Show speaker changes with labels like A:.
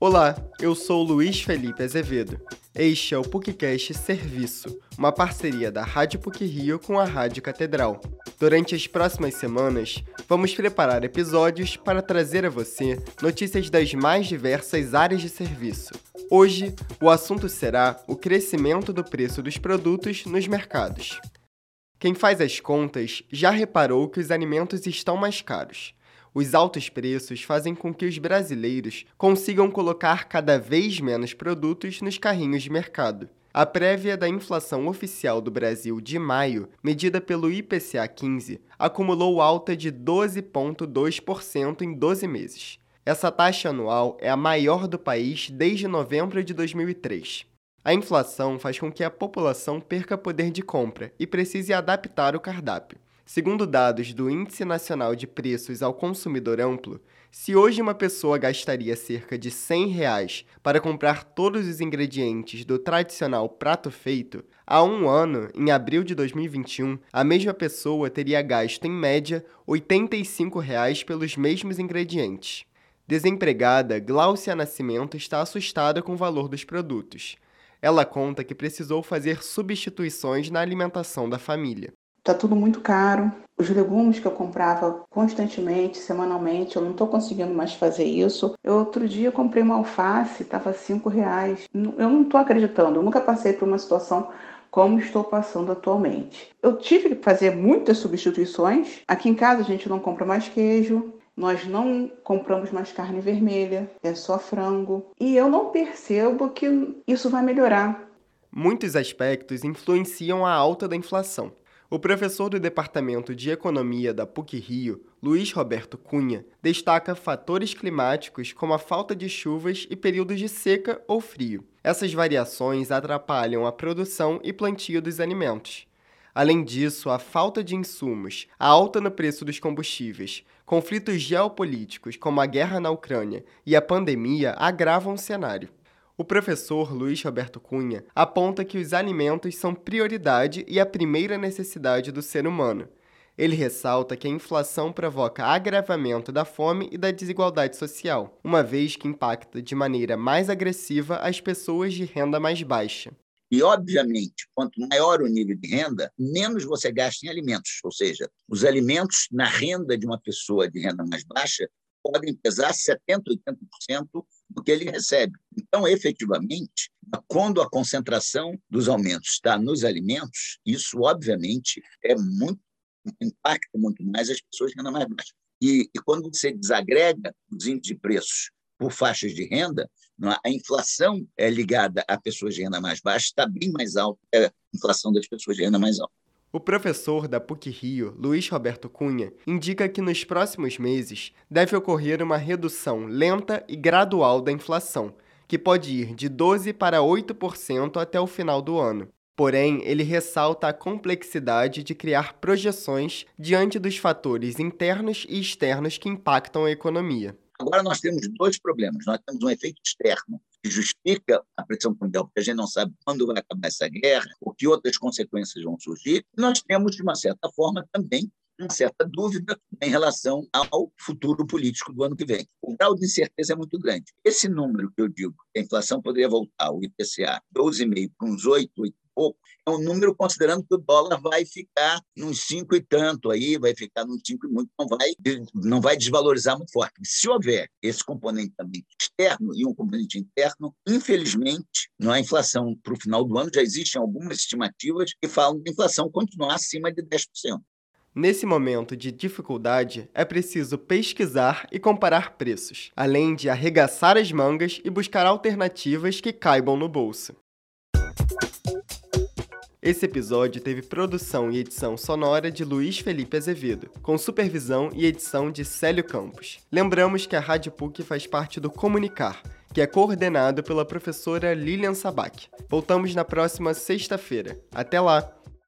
A: Olá, eu sou Luiz Felipe Azevedo. Este é o PUCcast Serviço, uma parceria da Rádio PUC Rio com a Rádio Catedral. Durante as próximas semanas, vamos preparar episódios para trazer a você notícias das mais diversas áreas de serviço. Hoje, o assunto será o crescimento do preço dos produtos nos mercados. Quem faz as contas já reparou que os alimentos estão mais caros. Os altos preços fazem com que os brasileiros consigam colocar cada vez menos produtos nos carrinhos de mercado. A prévia da inflação oficial do Brasil de maio, medida pelo IPCA 15, acumulou alta de 12,2% em 12 meses. Essa taxa anual é a maior do país desde novembro de 2003. A inflação faz com que a população perca poder de compra e precise adaptar o cardápio. Segundo dados do Índice Nacional de Preços ao Consumidor Amplo, se hoje uma pessoa gastaria cerca de 100 reais para comprar todos os ingredientes do tradicional prato feito, há um ano, em abril de 2021, a mesma pessoa teria gasto em média 85 reais pelos mesmos ingredientes. Desempregada, Gláucia Nascimento está assustada com o valor dos produtos. Ela conta que precisou fazer substituições na alimentação da família.
B: Tá tudo muito caro. Os legumes que eu comprava constantemente, semanalmente, eu não estou conseguindo mais fazer isso. Eu outro dia comprei uma alface, estava cinco reais. Eu não estou acreditando. Eu nunca passei por uma situação como estou passando atualmente. Eu tive que fazer muitas substituições. Aqui em casa a gente não compra mais queijo, nós não compramos mais carne vermelha, é só frango. E eu não percebo que isso vai melhorar.
A: Muitos aspectos influenciam a alta da inflação. O professor do Departamento de Economia da PUC-Rio, Luiz Roberto Cunha, destaca fatores climáticos como a falta de chuvas e períodos de seca ou frio. Essas variações atrapalham a produção e plantio dos alimentos. Além disso, a falta de insumos, a alta no preço dos combustíveis, conflitos geopolíticos como a guerra na Ucrânia e a pandemia agravam o cenário. O professor Luiz Roberto Cunha aponta que os alimentos são prioridade e a primeira necessidade do ser humano. Ele ressalta que a inflação provoca agravamento da fome e da desigualdade social, uma vez que impacta de maneira mais agressiva as pessoas de renda mais baixa.
C: E, obviamente, quanto maior o nível de renda, menos você gasta em alimentos. Ou seja, os alimentos na renda de uma pessoa de renda mais baixa podem pesar 70%, 80% do que ele recebe. Então, efetivamente, quando a concentração dos aumentos está nos alimentos, isso, obviamente, é muito impacta muito mais as pessoas que andam mais baixas. E, e quando você desagrega os índices de preços por faixas de renda, é? a inflação é ligada a pessoas de renda mais baixa está bem mais alta que a inflação das pessoas de renda mais alta.
A: O professor da PUC-Rio, Luiz Roberto Cunha, indica que nos próximos meses deve ocorrer uma redução lenta e gradual da inflação, que pode ir de 12% para 8% até o final do ano. Porém, ele ressalta a complexidade de criar projeções diante dos fatores internos e externos que impactam a economia.
C: Agora nós temos dois problemas. Nós temos um efeito externo, que justifica a pressão mundial, porque a gente não sabe quando vai acabar essa guerra, ou que outras consequências vão surgir. Nós temos, de uma certa forma, também uma certa dúvida em relação ao futuro político do ano que vem. O grau de incerteza é muito grande. Esse número que eu digo, que a inflação poderia voltar, o IPCA, 12,5 para uns 8, 8 pouco, é um número considerando que o dólar vai ficar nos cinco e tanto aí, vai ficar nos cinco e muito, não vai, não vai desvalorizar muito forte. Se houver esse componente também externo e um componente interno, infelizmente, na inflação para o final do ano já existem algumas estimativas que falam de inflação continuar acima de 10%.
A: Nesse momento de dificuldade, é preciso pesquisar e comparar preços, além de arregaçar as mangas e buscar alternativas que caibam no bolso. Esse episódio teve produção e edição sonora de Luiz Felipe Azevedo, com supervisão e edição de Célio Campos. Lembramos que a Rádio PUC faz parte do Comunicar, que é coordenado pela professora Lilian Sabac. Voltamos na próxima sexta-feira. Até lá!